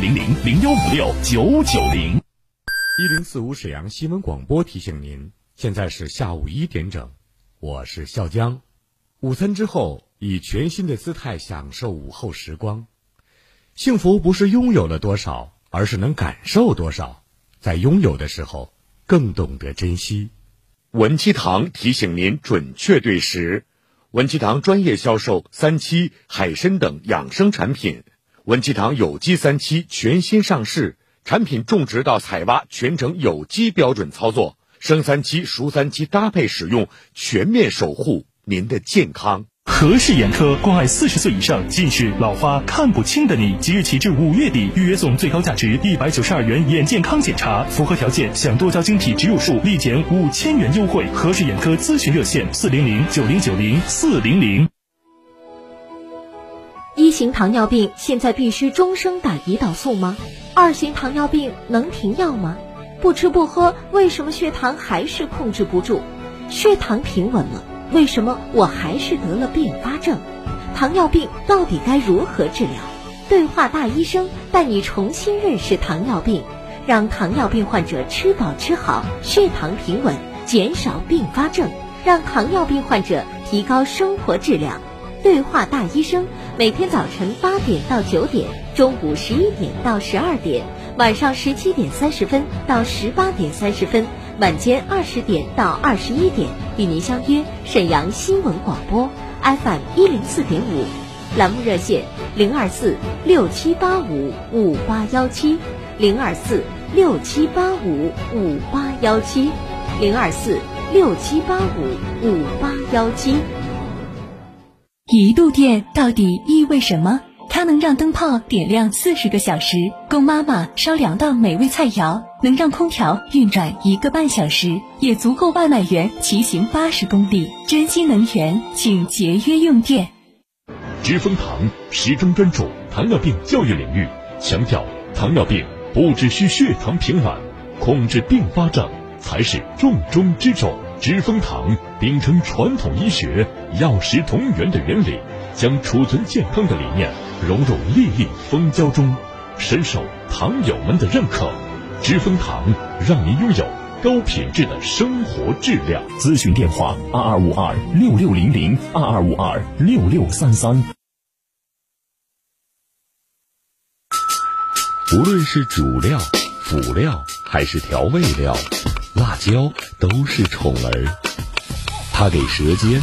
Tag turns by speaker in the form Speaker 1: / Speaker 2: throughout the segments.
Speaker 1: 零零零幺五六九九零。
Speaker 2: 一零四五沈阳新闻广播提醒您，现在是下午一点整，我是笑江。午餐之后，以全新的姿态享受午后时光。幸福不是拥有了多少，而是能感受多少。在拥有的时候，更懂得珍惜。文七堂提醒您准确对时。文七堂专业销售三七、海参等养生产品。文七堂有机三七全新上市。产品种植到采挖全程有机标准操作，生三七、熟三七搭配使用，全面守护您的健康。
Speaker 1: 和氏眼科关爱四十岁以上近视、老花、看不清的你，即日起至五月底，预约送最高价值一百九十二元眼健康检查，符合条件享多焦晶体植入术立减五千元优惠。和氏眼科咨询热线：四零零九零九零四零零。
Speaker 3: 一型糖尿病现在必须终生打胰岛素吗？二型糖尿病能停药吗？不吃不喝，为什么血糖还是控制不住？血糖平稳了，为什么我还是得了并发症？糖尿病到底该如何治疗？对话大医生带你重新认识糖尿病，让糖尿病患者吃饱吃好，血糖平稳，减少并发症，让糖尿病患者提高生活质量。对话大医生，每天早晨八点到九点，中午十一点到十二点，晚上十七点三十分到十八点三十分，晚间二十点到二十一点，与您相约沈阳新闻广播 FM 一零四点五，栏目热线零二四六七八五五八幺七，零二四六七八五五八幺七，零二四六七八五五八幺七。
Speaker 4: 一度电到底意味什么？它能让灯泡点亮四十个小时，供妈妈烧两道美味菜肴；能让空调运转一个半小时，也足够外卖员骑行八十公里。珍惜能源，请节约用电。
Speaker 5: 知蜂堂始终专注糖尿病教育领域，强调糖尿病不只需血糖平稳，控制并发症才是重中之重。知蜂堂秉承传统医学药食同源的原理，将储存健康的理念融入粒粒蜂胶中，深受糖友们的认可。知蜂堂让您拥有高品质的生活质量。
Speaker 1: 咨询电话：二二五二六六零零二二五二六六三三。
Speaker 2: 无论是主料、辅料还是调味料。辣椒都是宠儿，它给舌尖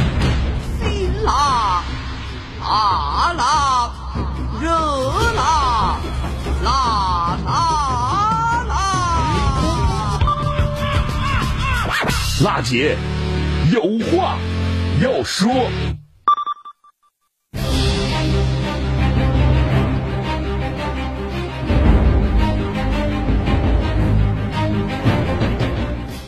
Speaker 6: 辣，辣，热辣，辣辣辣！
Speaker 5: 辣姐有话要说。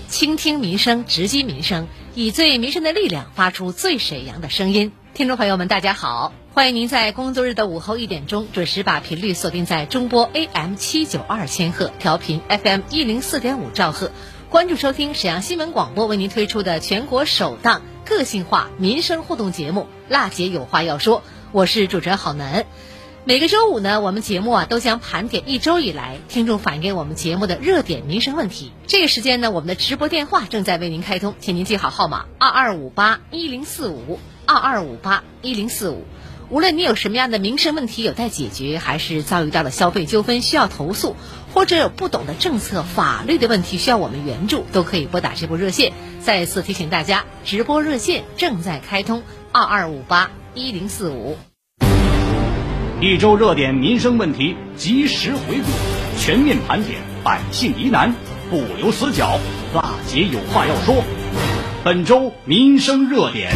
Speaker 3: 倾听民生，直击民生，以最民生的力量发出最沈阳的声音。听众朋友们，大家好，欢迎您在工作日的午后一点钟准时把频率锁定在中波 AM 七九二千赫，调频 FM 一零四点五兆赫，关注收听沈阳新闻广播为您推出的全国首档个性化民生互动节目《辣姐有话要说》，我是主持人郝楠。每个周五呢，我们节目啊都将盘点一周以来听众反映给我们节目的热点民生问题。这个时间呢，我们的直播电话正在为您开通，请您记好号码：二二五八一零四五二二五八一零四五。无论你有什么样的民生问题有待解决，还是遭遇到了消费纠纷需要投诉，或者有不懂的政策法律的问题需要我们援助，都可以拨打这部热线。再次提醒大家，直播热线正在开通：二二五八一零四五。
Speaker 7: 一周热点民生问题及时回顾，全面盘点百姓疑难，不留死角。辣姐有话要说。本周民生热点，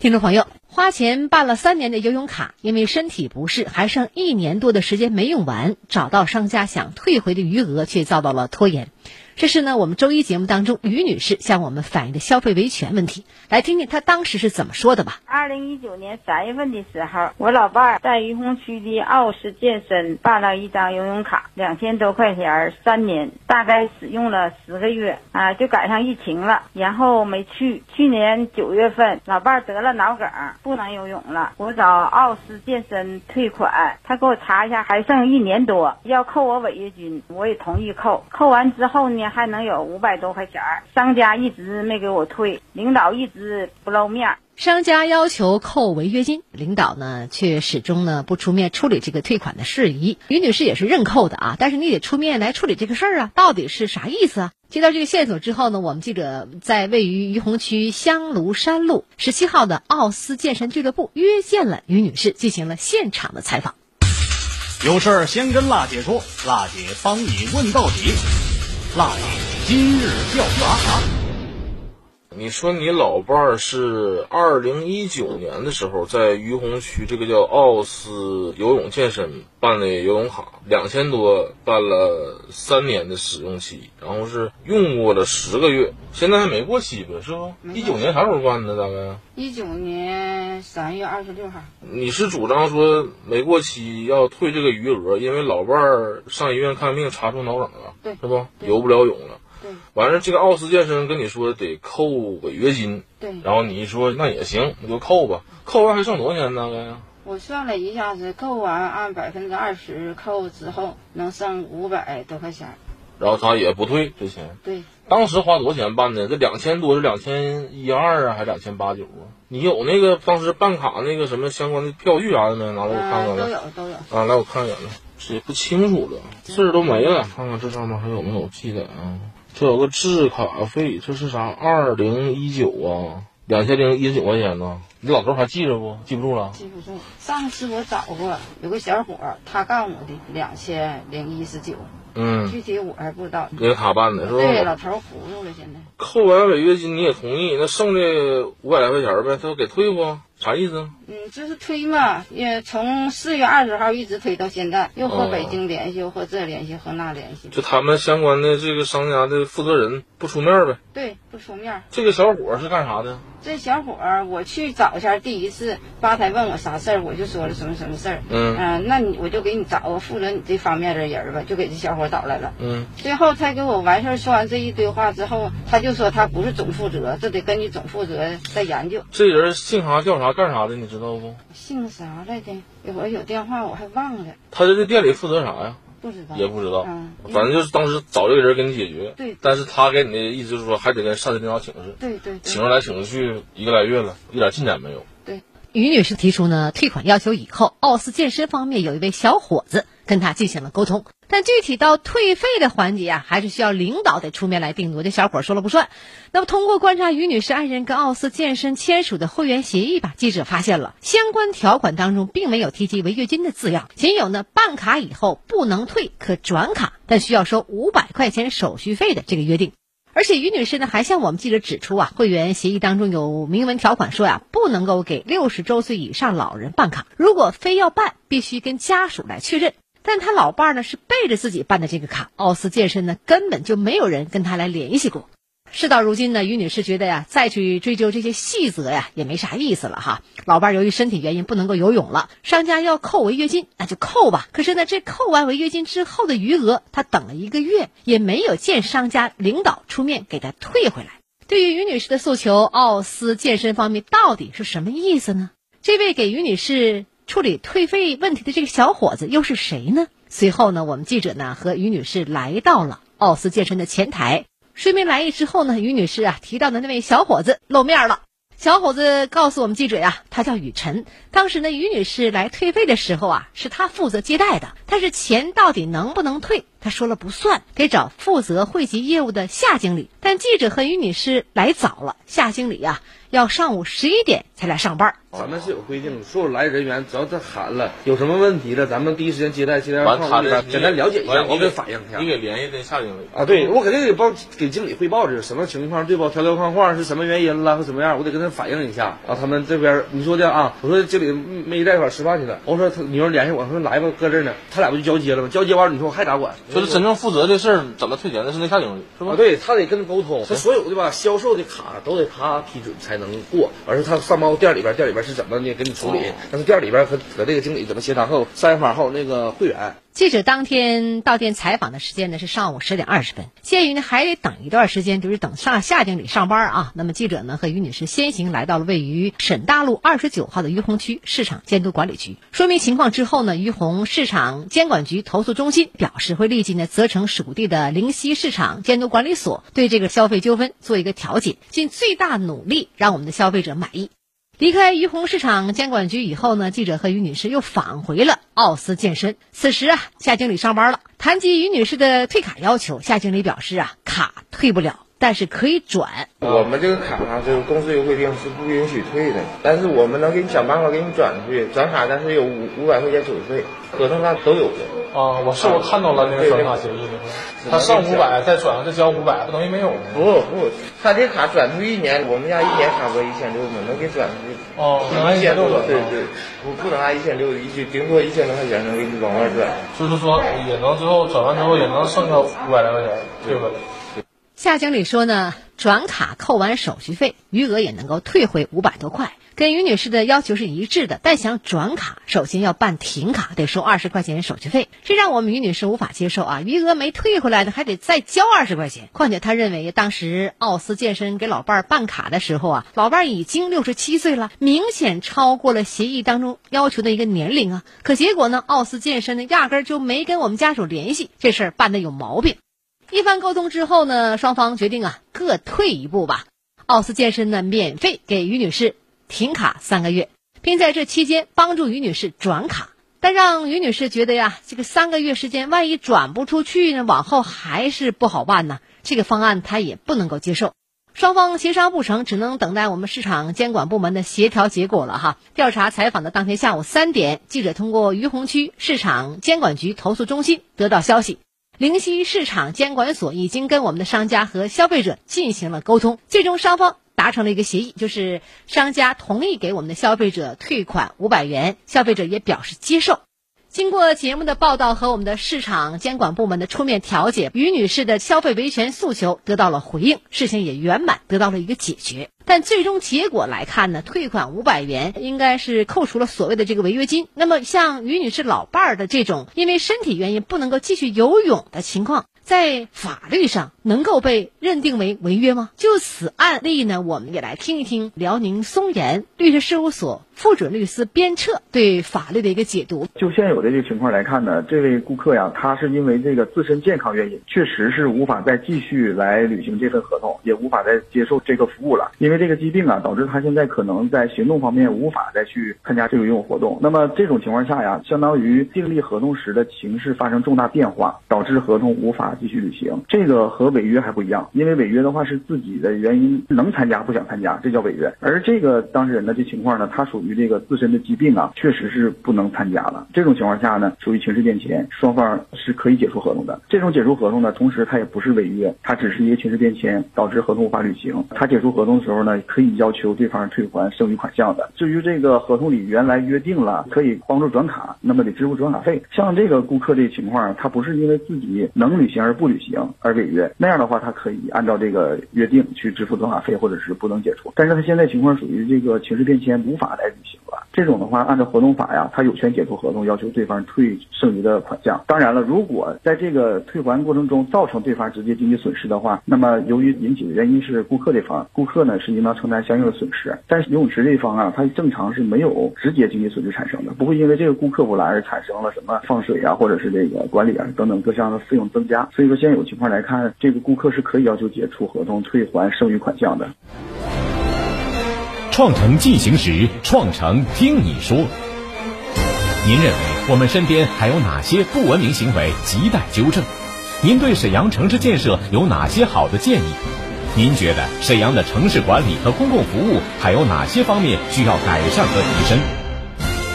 Speaker 3: 听众朋友。
Speaker 8: 花钱办了三年的游泳卡，因为身体不适，还剩一年多的时间没用完，找到商家想退回的余额，却遭到了拖延。这是呢，我们周一节目当中于女士向我们反映的消费维权问题，来听听她当时是怎么说的吧。
Speaker 9: 二零一九年三月份的时候，我老伴儿在于洪区的奥斯健身办了一张游泳卡，两千多块钱，三年，大概使用了十个月啊，就赶上疫情了，然后没去。去年九月份，老伴儿得了脑梗，不能游泳了，我找奥斯健身退款，他给我查一下，还剩一年多，要扣我违约金，我也同意扣。扣完之后呢？还能有五百多块钱商家一直没给我退，领导一直不露面。
Speaker 8: 商家要求扣违约金，领导呢却始终呢不出面处理这个退款的事宜。于女士也是认扣的啊，但是你得出面来处理这个事儿啊，到底是啥意思啊？接到这个线索之后呢，我们记者在位于于洪区香炉山路十七号的奥斯健身俱乐部约见了于女士，进行了现场的采访。
Speaker 7: 有事儿先跟辣姐说，辣姐帮你问到底。辣子今日调查。
Speaker 10: 你说你老伴儿是二零一九年的时候在于洪区这个叫奥斯游泳健身办的游泳卡，两千多办了三年的使用期，然后是用过了十个月，现在还没过期呗，是不？一九年啥时候办的？大概
Speaker 9: 一九年三月二十六号。
Speaker 10: 你是主张说没过期要退这个余额，因为老伴儿上医院看病查出脑梗了，
Speaker 9: 对，
Speaker 10: 是不？游不了泳了。
Speaker 9: 对，
Speaker 10: 完了，这个奥斯健身跟你说得扣违约金，
Speaker 9: 对，
Speaker 10: 然后你一说那也行，你就扣吧，扣完还剩多少钱大概？
Speaker 9: 我算了一下子，扣完按百分之二十扣之后，能剩五百多块钱。
Speaker 10: 然后他也不退这钱。
Speaker 9: 对，
Speaker 10: 当时花多少钱办的？这两千多是两千一二啊，还是两千八九啊？你有那个当时办卡那个什么相关的票据啥的没？拿来我看看。
Speaker 9: 都有都有。
Speaker 10: 啊，来我看一眼来，这也不清楚了，字儿都没了，看看这上面还有没有记载啊？这有个制卡费，这是啥？二零一九啊，两千零一十九块钱呢。你老头还记着不？记不住了？
Speaker 9: 记不住。上次我找过，有个小伙儿，他告诉我的两千零一十九。
Speaker 10: 嗯，
Speaker 9: 具体我还不知道。
Speaker 10: 因为他办的是吧？
Speaker 9: 对，老头糊涂了，现在。
Speaker 10: 扣完违约金你也同意，那剩的五百来块钱呗，他给退不？啥意思？
Speaker 9: 嗯，就是推嘛，也从四月二十号一直推到现在，又和北京联系，又和这联系，和那联系。
Speaker 10: 就他们相关的这个商家的负责人不出面呗？
Speaker 9: 对，不出面。
Speaker 10: 这个小伙是干啥的？
Speaker 9: 这小伙儿，我去找一下，第一次吧台问我啥事儿，我就说了什么什么事儿。
Speaker 10: 嗯。
Speaker 9: 嗯，那你我就给你找个负责你这方面的人吧，就给这小伙找来了。
Speaker 10: 嗯。
Speaker 9: 最后他给我完事儿说完这一堆话之后，他就说他不是总负责，这得根据总负责再研究。
Speaker 10: 这人姓啥叫啥干啥的，你知道不？
Speaker 9: 姓啥来的？一会儿有电话我还忘了。
Speaker 10: 他在这店里负责啥呀？
Speaker 9: 不知道。
Speaker 10: 也不知道。
Speaker 9: 嗯。
Speaker 10: 反正就是当时找这个人给你解决。
Speaker 9: 对。
Speaker 10: 但是他给你的意思就是说，还得跟上级领导请示。
Speaker 9: 对对。
Speaker 10: 请着来请着去，一个来月了，一点进展没有。
Speaker 9: 对。
Speaker 8: 于女士提出呢退款要求以后，奥斯健身方面有一位小伙子跟他进行了沟通，但具体到退费的环节啊，还是需要领导得出面来定夺，这小伙说了不算。那么通过观察于女士爱人跟奥斯健身签署的会员协议吧，记者发现了相关条款当中并没有提及违约金的字样，仅有呢办卡以后不能退，可转卡，但需要收五百块钱手续费的这个约定。而且于女士呢还向我们记者指出啊，会员协议当中有明文条款说呀，不能够给六十周岁以上老人办卡，如果非要办，必须跟家属来确认。但他老伴儿呢是背着自己办的这个卡，奥斯健身呢根本就没有人跟他来联系过。事到如今呢，于女士觉得呀，再去追究这些细则呀，也没啥意思了哈。老伴儿由于身体原因不能够游泳了，商家要扣违约金，那就扣吧。可是呢，这扣完违约金之后的余额，他等了一个月，也没有见商家领导出面给他退回来。对于于女士的诉求，奥斯健身方面到底是什么意思呢？这位给于女士处理退费问题的这个小伙子又是谁呢？随后呢，我们记者呢和于女士来到了奥斯健身的前台。说明来意之后呢，于女士啊提到的那位小伙子露面了。小伙子告诉我们记者呀，他叫雨辰。当时呢，于女士来退费的时候啊，是他负责接待的。但是钱到底能不能退，他说了不算，得找负责汇集业务的夏经理。但记者和于女士来早了，夏经理呀要上午十一点才来上班。
Speaker 11: 咱们是有规定，所有来人员只要他喊了，有什么问题了，咱们第一时间接待接待
Speaker 10: 完他的
Speaker 11: 简单了解一下，我给反映一下。
Speaker 10: 你给联系那夏经理
Speaker 11: 啊，对我肯定得报给经理汇报，这是什么情况，对吧？条条框框是什么原因了或怎么样，我得跟他反映一下。啊，他们这边你说的啊，我说经理没在一块吃饭去了，我说他你说联系我，我说来吧，搁这儿呢，他俩不就交接了吗？交接完了，你说我还咋管？
Speaker 10: 就是真正负责的事儿怎么退钱的是那夏经理，是吧？
Speaker 11: 啊，对他得跟他沟通，他所有的吧销售的卡都得他批准才能过，而是他上报店里边，店里边是怎么呢给你处理，但是店里边和和这个经理怎么协商后，三方后那个会员。
Speaker 8: 记者当天到店采访的时间呢是上午十点二十分，鉴于呢还得等一段时间，就是等上夏经理上班啊。那么记者呢和于女士先行来到了位于沈大路二十九号的于洪区市场监督管理局，说明情况之后呢，于洪市场监管局投诉中心表示会立即呢责成属地的灵溪市场监督管理所对这个消费纠纷做一个调解，尽最大努力让我们的消费者满意。离开于洪市场监管局以后呢，记者和于女士又返回了奥斯健身。此时啊，夏经理上班了。谈及于女士的退卡要求，夏经理表示啊，卡退不了，但是可以转。
Speaker 12: 我们这个卡呢，这个公司有规定是不允许退的，但是我们能给你想办法给你转出去。转卡但是有五五百块钱手续费，合同上都有的。
Speaker 10: 啊，我是我看到了那个转卡协议那，他上五百再转再交五百，不等于没有吗？
Speaker 12: 不不，他这卡转出一年，我们家一年卡额一千六嘛，能给转出去。
Speaker 10: 哦，能按
Speaker 12: 一千
Speaker 10: 六
Speaker 12: 对对，不不能按一千六，一就顶多一千多块钱能给你往外转。
Speaker 10: 就是说也能最后转完之后也能剩个五百来块钱，对吧对？
Speaker 8: 夏经理说呢，转卡扣完手续费，余额也能够退回五百多块，跟于女士的要求是一致的。但想转卡，首先要办停卡，得收二十块钱手续费，这让我们于女士无法接受啊！余额没退回来的，还得再交二十块钱。况且她认为，当时奥斯健身给老伴儿办卡的时候啊，老伴儿已经六十七岁了，明显超过了协议当中要求的一个年龄啊。可结果呢，奥斯健身呢压根儿就没跟我们家属联系，这事儿办的有毛病。一番沟通之后呢，双方决定啊各退一步吧。奥斯健身呢免费给于女士停卡三个月，并在这期间帮助于女士转卡。但让于女士觉得呀，这个三个月时间万一转不出去呢，往后还是不好办呢。这个方案她也不能够接受。双方协商不成，只能等待我们市场监管部门的协调结果了哈。调查采访的当天下午三点，记者通过于洪区市场监管局投诉中心得到消息。灵溪市场监管所已经跟我们的商家和消费者进行了沟通，最终双方达成了一个协议，就是商家同意给我们的消费者退款五百元，消费者也表示接受。经过节目的报道和我们的市场监管部门的出面调解，于女士的消费维权诉求得到了回应，事情也圆满得到了一个解决。但最终结果来看呢，退款五百元应该是扣除了所谓的这个违约金。那么像于女士老伴儿的这种因为身体原因不能够继续游泳的情况，在法律上能够被认定为违约吗？就此案例呢，我们也来听一听辽宁松岩律师事务所副准律师边彻对法律的一个解读。
Speaker 13: 就现有的这个情况来看呢，这位顾客呀，他是因为这个自身健康原因，确实是无法再继续来履行这份合同，也无法再接受这个服务了。因为这个疾病啊，导致他现在可能在行动方面无法再去参加这个游泳活动。那么这种情况下呀，相当于订立合同时的情势发生重大变化，导致合同无法继续履行。这个和违约还不一样，因为违约的话是自己的原因能参加不想参加，这叫违约。而这个当事人的这情况呢，他属于这个自身的疾病啊，确实是不能参加了。这种情况下呢，属于情势变迁，双方是可以解除合同的。这种解除合同呢，同时它也不是违约，它只是一个情势变迁导致合同无法履行。他解除合同的时候呢，可以要求对方退还剩余款项的。至于这个合同里原来约定了可以帮助转卡，那么得支付转卡费。像这个顾客这情况，他不是因为自己能履行而不履行而违约，那这样的话他可以按照这个约定去支付转卡费，或者是不能解除。但是他现在情况属于这个情势变迁，无法再履行了。这种的话，按照合同法呀，他有权解除合同，要求对方退剩余的款项。当然了，如果在这个退还过程中造成对方直接经济损失的话，那么由于引起的原因是顾客这方，顾客呢是应当承担相应的损失。但是游泳池这一方啊，它正常是没有直接经济损失产生的，不会因为这个顾客不来而产生了什么放水啊，或者是这个管理啊等等各项的费用增加。所以说，现在有情况来看，这这个顾客是可以要求解除合同，退还剩余款项的。
Speaker 14: 创城进行时，创城听你说。您认为我们身边还有哪些不文明行为亟待纠正？您对沈阳城市建设有哪些好的建议？您觉得沈阳的城市管理和公共服务还有哪些方面需要改善和提升？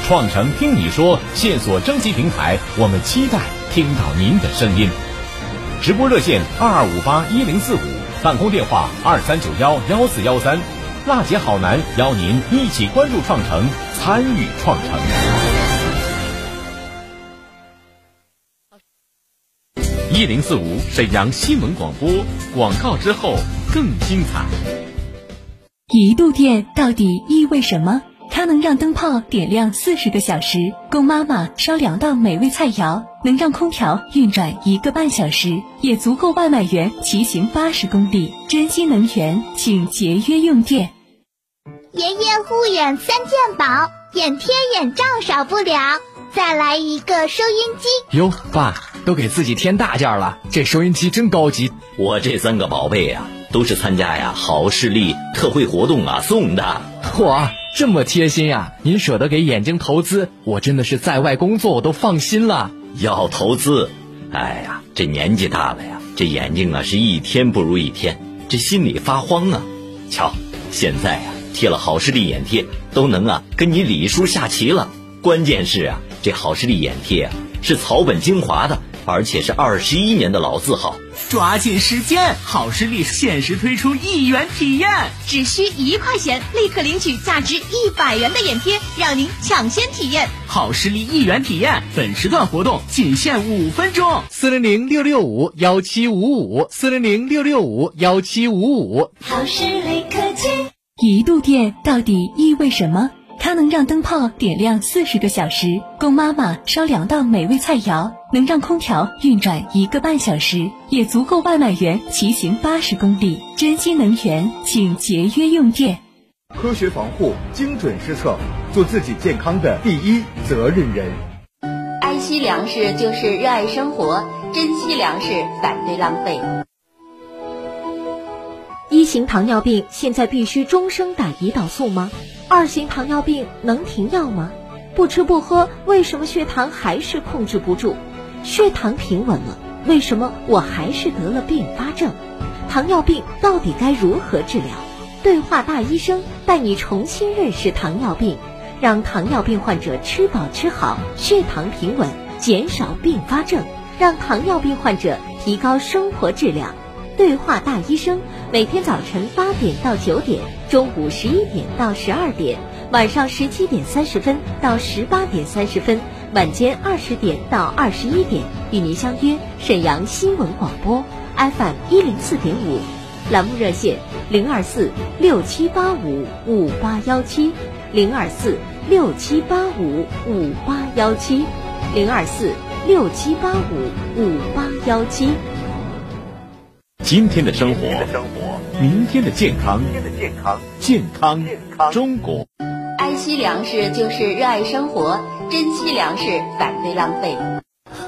Speaker 14: 创城听你说线索征集平台，我们期待听到您的声音。直播热线二二五八一零四五，办公电话二三九幺幺四幺三。辣姐好男邀您一起关注创城，参与创城。一零四五沈阳新闻广播广告之后更精彩。
Speaker 4: 一度电到底意味什么？它能让灯泡点亮四十个小时，供妈妈烧两道美味菜肴；能让空调运转一个半小时，也足够外卖员骑行八十公里。珍惜能源，请节约用电。
Speaker 15: 爷爷护眼三件宝，眼贴、眼罩少不了，再来一个收音机。
Speaker 16: 哟，爸，都给自己添大件了，这收音机真高级。
Speaker 17: 我这三个宝贝呀，都是参加呀好视力特惠活动啊送的。
Speaker 16: 嚯！这么贴心呀！您舍得给眼睛投资，我真的是在外工作我都放心了。
Speaker 17: 要投资，哎呀，这年纪大了呀，这眼睛啊是一天不如一天，这心里发慌啊。瞧，现在啊贴了好视力眼贴，都能啊跟你李叔下棋了。关键是啊，这好视力眼贴啊是草本精华的。而且是二十一年的老字号，
Speaker 18: 抓紧时间！好视力限时推出一元体验，
Speaker 19: 只需一块钱，立刻领取价值一百元的眼贴，让您抢先体验
Speaker 18: 好视力一元体验。本时段活动仅限五分钟，
Speaker 16: 四零零六六五幺七五五，四零零六六五幺七五五。
Speaker 4: 好视力科技，一度电到底意味什么？它能让灯泡点亮四十个小时，供妈妈烧两道美味菜肴；能让空调运转一个半小时，也足够外卖员骑行八十公里。珍惜能源，请节约用电。
Speaker 20: 科学防护，精准施策，做自己健康的第一责任人。
Speaker 21: 爱惜粮食就是热爱生活，珍惜粮食，反对浪费。
Speaker 3: 一型糖尿病现在必须终生打胰岛素吗？二型糖尿病能停药吗？不吃不喝，为什么血糖还是控制不住？血糖平稳了，为什么我还是得了并发症？糖尿病到底该如何治疗？对话大医生带你重新认识糖尿病，让糖尿病患者吃饱吃好，血糖平稳，减少并发症，让糖尿病患者提高生活质量。对话大医生，每天早晨八点到九点，中午十一点到十二点，晚上十七点三十分到十八点三十分，晚间二十点到二十一点，与您相约沈阳新闻广播 FM 一零四点五，栏目热线零二四六七八五五八幺七零二四六七八五五八幺七零二四六七八五五八幺七。
Speaker 14: 今天的生活，明天的健康，健康中国。
Speaker 21: 爱惜粮食就是热爱生活，珍惜粮食，反对浪费。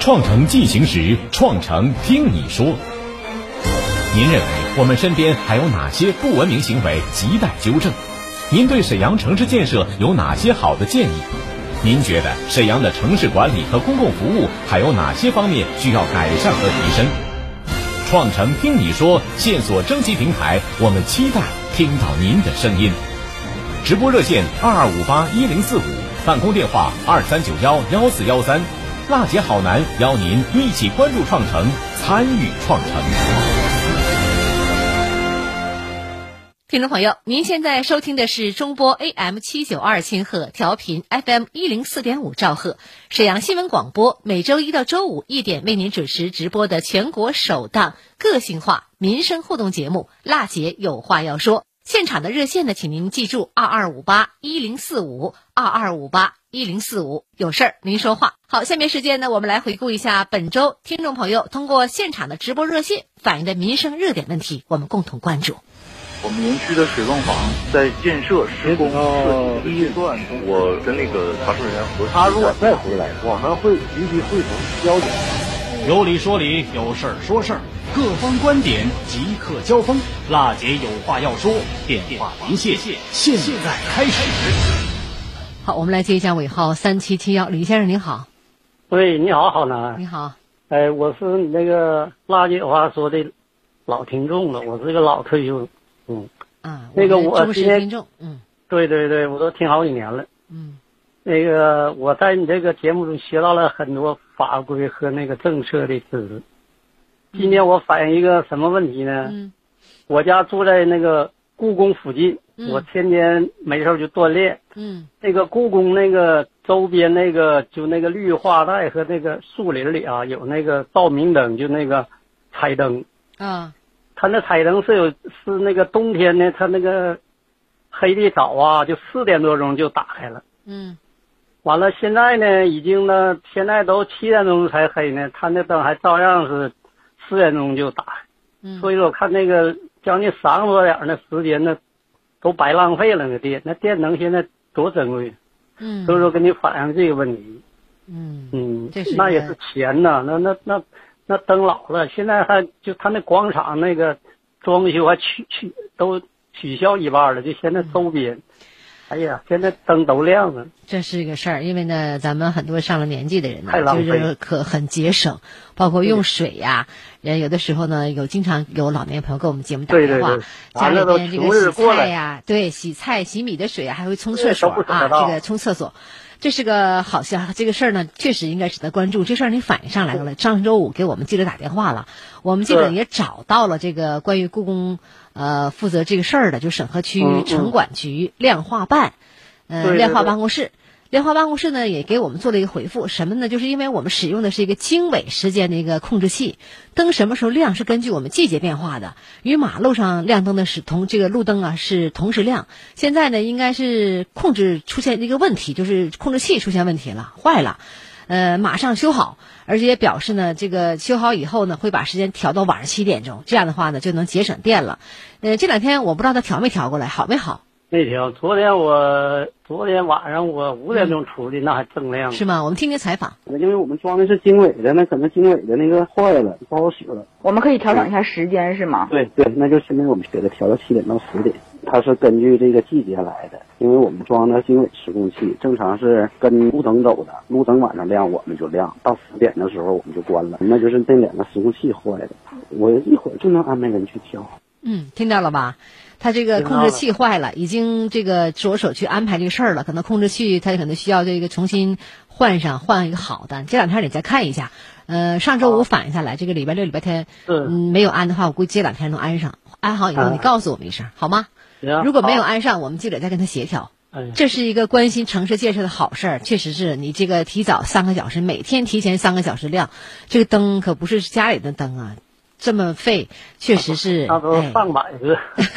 Speaker 14: 创城进行时，创城听你说。您认为我们身边还有哪些不文明行为亟待纠正？您对沈阳城市建设有哪些好的建议？您觉得沈阳的城市管理和公共服务还有哪些方面需要改善和提升？创城听你说线索征集平台，我们期待听到您的声音。直播热线二二五八一零四五，办公电话二三九幺幺四幺三。辣姐好男邀您一起关注创城，参与创城。
Speaker 8: 听众朋友，您现在收听的是中波 AM 七九二千赫调频 FM 一零四点五兆赫沈阳新闻广播，每周一到周五一点为您准时直播的全国首档个性化民生互动节目《辣姐有话要说》。现场的热线呢，请您记住二二五八一零四五二二五八一零四五，有事儿您说话。好，下面时间呢，我们来回顾一下本周听众朋友通过现场的直播热线反映的民生热点问题，我们共同关注。
Speaker 22: 我们园区的水泵房在建设施工设计预算，我跟那个查收人员核实。
Speaker 23: 他如果再回来，我们会立即会同交警。
Speaker 24: 有理说理，有事儿说事儿，各方观点即刻交锋。辣姐有话要说，电话忙，谢谢现在开始。
Speaker 8: 好，我们来接一下尾号三七七幺，李先生您好。
Speaker 25: 喂，你好，好男。
Speaker 8: 你好。
Speaker 25: 哎，我是你那个辣姐有话说的老听众了，我是个老退休。嗯
Speaker 8: 啊，
Speaker 25: 那个我
Speaker 8: 今天
Speaker 25: 嗯，对对对，我都听好几年了。
Speaker 8: 嗯，
Speaker 25: 那个我在你这个节目中学到了很多法规和那个政策的知识。今天我反映一个什么问题呢？
Speaker 8: 嗯，
Speaker 25: 我家住在那个故宫附近，我天天没事就锻炼。
Speaker 8: 嗯，
Speaker 25: 那个故宫那个周边那个就那个绿化带和那个树林里啊，有那个照明灯，就那个彩灯。
Speaker 8: 啊。
Speaker 25: 它那彩灯是有是那个冬天呢，它那个黑的早啊，就四点多钟就打开了。
Speaker 8: 嗯，
Speaker 25: 完了现在呢，已经呢，现在都七点钟才黑呢，它那灯还照样是四点钟就打。
Speaker 8: 嗯，
Speaker 25: 所以说我看那个将近三个多点的时间呢，都白浪费了那电，那电能现在多珍贵。
Speaker 8: 嗯，
Speaker 25: 所以说跟你反映这个问题。
Speaker 8: 嗯
Speaker 25: 嗯，那也是钱呐，那那那。那灯老了，现在还就他那广场那个装修还取取都取消一半了，就现在周边，哎呀，现在灯都亮了。
Speaker 8: 这是一个事儿，因为呢，咱们很多上了年纪的人呢，
Speaker 25: 就
Speaker 8: 是可很节省，包括用水呀。人有的时候呢，有经常有老年朋友给我们节目打电话，家里边这个洗菜呀，对，洗菜洗米的水啊，还会冲厕所啊，这个冲厕所。这是个好消息，这个事儿呢，确实应该值得关注。这事儿你反映上来了，上周五给我们记者打电话了，我们记者也找到了这个关于故宫呃负责这个事儿的，就沈河区城管局量化办，呃量化办公室。量化办公室呢也给我们做了一个回复，什么呢？就是因为我们使用的是一个经纬时间的一个控制器，灯什么时候亮是根据我们季节变化的，与马路上亮灯的是同这个路灯啊是同时亮。现在呢应该是控制出现一个问题，就是控制器出现问题了，坏了，呃马上修好，而且也表示呢这个修好以后呢会把时间调到晚上七点钟，这样的话呢就能节省电了。呃这两天我不知道他调没调过来，好没好？
Speaker 25: 没调，昨天我昨天晚上我五点钟出去，那还锃亮。
Speaker 8: 是吗？我们听听采访。
Speaker 26: 因为我们装的是经纬的，那可能经纬的那个坏了，不好使了。
Speaker 27: 我们可以调整一下时间，是吗？
Speaker 26: 对对，那就现在我们给它调到七点到十点，它是根据这个季节来的。因为我们装的经纬时控器，正常是跟路灯走的，路灯晚上亮我们就亮，到十点的时候我们就关了。那就是这两个时控器坏了，我一会儿就能安排人去调。
Speaker 8: 嗯，听到了吧？他这个控制器坏了，已经这个着手去安排这个事儿了。可能控制器他可能需要这个重新换上，换一个好的。这两天你再看一下。呃，上周五反映下来，这个礼拜六、礼拜天嗯没有安的话，我估计这两天能安上。安好以后你告诉我们一声好吗？如果没有安上，我们记者再跟他协调。这是一个关心城市建设的好事儿，确实是你这个提早三个小时，每天提前三个小时亮，这个灯可不是家里的灯啊。这么费，确实是。
Speaker 25: 那都上百个。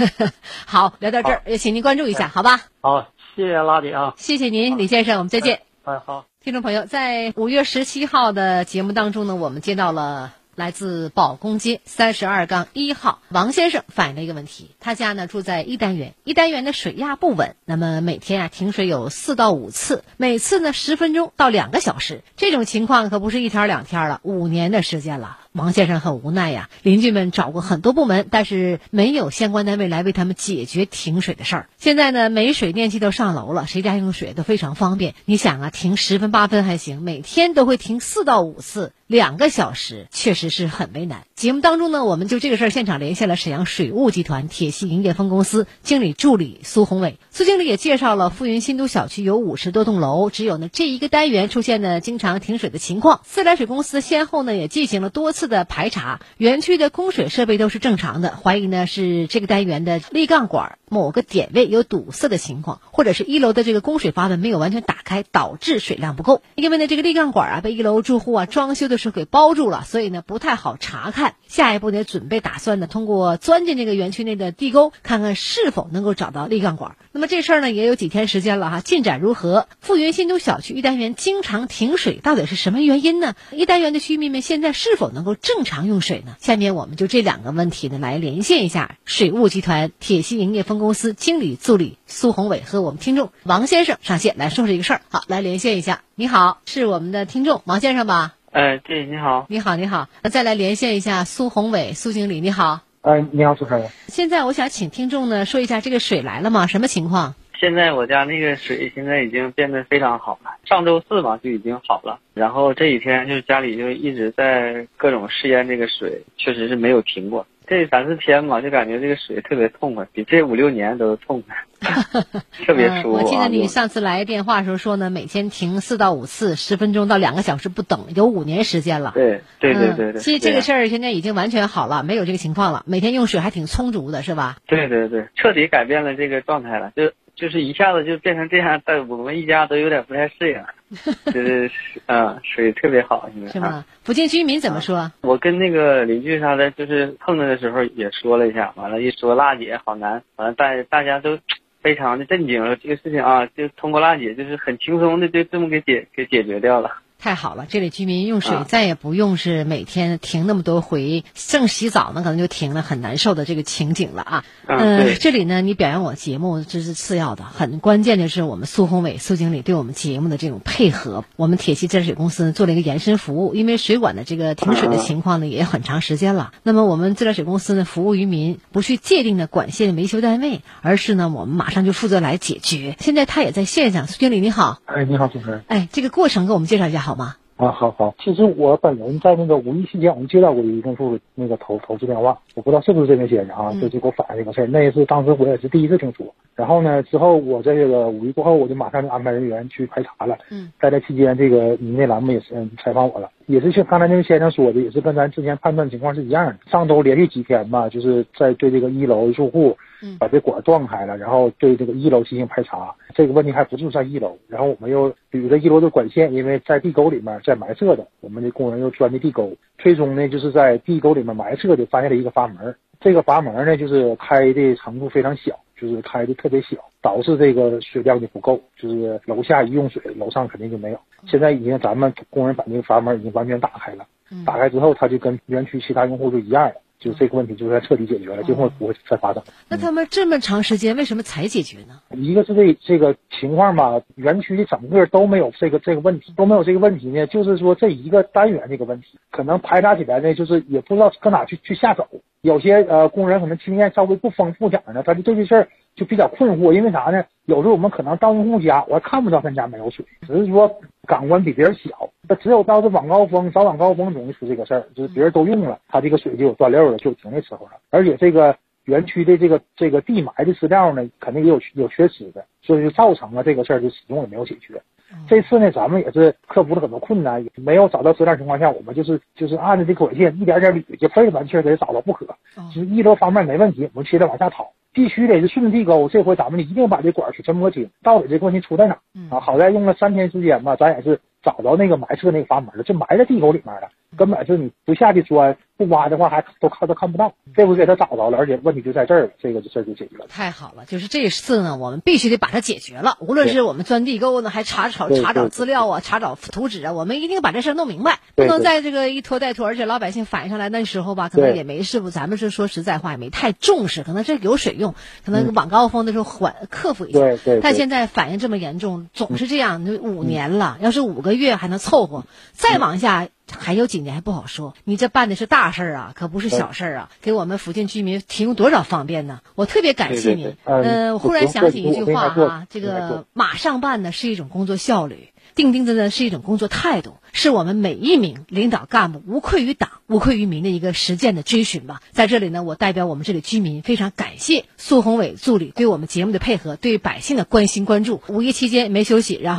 Speaker 8: 好，聊到这儿，也请您关注一下，好吧？
Speaker 25: 好，谢谢拉姐啊。
Speaker 8: 谢谢您，李先生，我们再见。
Speaker 25: 哎，好。
Speaker 8: 听众朋友，在五月十七号的节目当中呢，我们接到了来自宝公街三十二杠一号王先生反映了一个问题。他家呢住在一单元，一单元的水压不稳，那么每天啊停水有四到五次，每次呢十分钟到两个小时。这种情况可不是一天两天了，五年的时间了。王先生很无奈呀，邻居们找过很多部门，但是没有相关单位来为他们解决停水的事儿。现在呢，没水电气都上楼了，谁家用水都非常方便。你想啊，停十分八分还行，每天都会停四到五次，两个小时，确实是很为难。节目当中呢，我们就这个事儿现场连线了沈阳水务集团铁西营业分公司经理助理苏宏伟。苏经理也介绍了富云新都小区有五十多栋楼，只有呢这一个单元出现呢经常停水的情况。自来水公司先后呢也进行了多次的排查，园区的供水设备都是正常的，怀疑呢是这个单元的立杠管某个点位有堵塞的情况，或者是一楼的这个供水阀门没有完全打开，导致水量不够。因为呢这个立杠管啊被一楼住户啊装修的时候给包住了，所以呢不太好查看。下一步呢，准备打算呢，通过钻进这个园区内的地沟，看看是否能够找到立杠管。那么这事儿呢，也有几天时间了哈，进展如何？富源新都小区一单元经常停水，到底是什么原因呢？一单元的居民们现在是否能够正常用水呢？下面我们就这两个问题呢，来连线一下水务集团铁西营业分公司经理助理苏宏伟和我们听众王先生上线来说说这个事儿。好，来连线一下。你好，是我们的听众王先生吧？
Speaker 28: 哎，对，你好，
Speaker 8: 你好，你好。那再来连线一下苏宏伟苏经理，你好。
Speaker 23: 哎，你好，主持人。
Speaker 8: 现在我想请听众呢说一下这个水来了吗？什么情况？
Speaker 28: 现在我家那个水现在已经变得非常好了，上周四吧就已经好了，然后这几天就家里就一直在各种试验这个水，确实是没有停过。这三四天吧，就感觉这个水特别痛快，比这五六年都痛快，特别舒服。
Speaker 8: 我记得你上次来电话的时候说呢，每天停四到五次，十分钟到两个小时不等，有五年时间了。
Speaker 28: 对对对对对。
Speaker 8: 其实这个事儿现在已经完全好了，没有这个情况了，每天用水还挺充足的，是吧？
Speaker 28: 对对对，彻底改变了这个状态了，就。就是一下子就变成这样，但我们一家都有点不太适应。就是嗯，水特别好，现在
Speaker 8: 是吗？附近居民怎么说？
Speaker 28: 我跟那个邻居啥的，就是碰着的时候也说了一下，完了，一说辣姐好难，完了大大家都非常的震惊，这个事情啊，就通过辣姐，就是很轻松的就这么给解给解决掉了。
Speaker 8: 太好了，这里居民用水再也不用是每天停那么多回，正洗澡呢，可能就停了，很难受的这个情景了啊。
Speaker 28: 嗯，
Speaker 8: 这里呢，你表扬我节目这是次要的，很关键的是我们苏宏伟苏经理对我们节目的这种配合。我们铁西自来水公司做了一个延伸服务，因为水管的这个停水的情况呢也很长时间了。那么我们自来水公司呢服务于民，不去界定的管线维修单位，而是呢我们马上就负责来解决。现在他也在线上，苏经理你好。
Speaker 23: 哎，你好，主持人。
Speaker 8: 哎，这个过程给我们介绍一下好吗？
Speaker 23: 啊，好好，其实我本人在那个五一期间，我们接到过一个用户那个投投资电话，我不知道是不是这位先生啊，就就给我反映这个事儿。那一次当时我也是第一次听说，然后呢，之后我在这个五一过后，我就马上就安排人员去排查了。
Speaker 8: 嗯，
Speaker 23: 在这期间，这个你那栏目也是采访我了，也是像刚才那位先生说的，也是跟咱之前判断情况是一样的。上周连续几天吧，就是在对这个一楼住户。把这管断开了，然后对这个一楼进行排查。这个问题还不是在一楼，然后我们又捋着一楼的管线，因为在地沟里面在埋设的，我们的工人又钻的地沟，最终呢就是在地沟里面埋设的发现了一个阀门。这个阀门呢就是开的程度非常小，就是开的特别小，导致这个水量就不够，就是楼下一用水，楼上肯定就没有。现在已经咱们工人把那个阀门已经完全打开了，打开之后它就跟园区其他用户就一样了。就这个问题，就算彻底解决了，今后不会再发生。
Speaker 8: 那他们这么长时间，为什么才解决呢？
Speaker 23: 一个是这这个情况吧，园区的整个都没有这个这个问题，都没有这个问题呢。就是说这一个单元这个问题，可能排查起来呢，就是也不知道搁哪去去下手。有些呃工人可能经验稍微不丰富点呢，他就对这事儿就比较困惑。因为啥呢？有时候我们可能到用户家，我还看不到他家没有水，只是说港湾比别人小。他只有到这晚高峰、早晚高峰容易出这个事儿，就是别人都用了，他这个水就有断流了，就停的时候了。而且这个园区的这个这个地埋的资料呢，肯定也有有缺失的，所以就造成了这个事儿就始终也没有解决。这次呢，咱们也是克服了很多困难，也没有找到资料情况下，我们就是就是按照这管线一点点捋，就非完全得找到不可。就是一楼方面没问题，我们接着往下掏，必须得是顺着地沟。这回咱们一定把这管去全摸清，到底这个问题出在哪啊？好在用了三天时间吧，咱也是找着那个埋设那个阀门了，就埋在地沟里面了，根本是你不下去钻。不挖的话，还都看都看不到。这回给他找着了，而且问题就在这儿了，这个事儿就解决了。
Speaker 8: 太好了，就是这次呢，我们必须得把它解决了。无论是我们钻地沟呢，还查找查找资料啊，查找图纸啊，我们一定把这事儿弄明白，不能在这个一拖再拖。而且老百姓反映上来那时候吧，可能也没事不，咱们是说实在话，也没太重视。可能这有水用，可能晚高峰的时候缓克服一下。
Speaker 23: 对对。
Speaker 8: 但现在反应这么严重，总是这样，五年了，要是五个月还能凑合，再往下。还有几年还不好说，你这办的是大事儿啊，可不是小事儿啊，给我们附近居民提供多少方便呢？我特别感谢你。嗯，我忽然想起一句话啊，这个马上办呢是一种工作效率，钉钉子呢是一种工作态度，是我们每一名领导干部无愧于党、无愧于民的一个实践的追寻吧。在这里呢，我代表我们这里居民非常感谢苏宏伟助理对我们节目的配合，对百姓的关心关注。五一期间没休息，然后。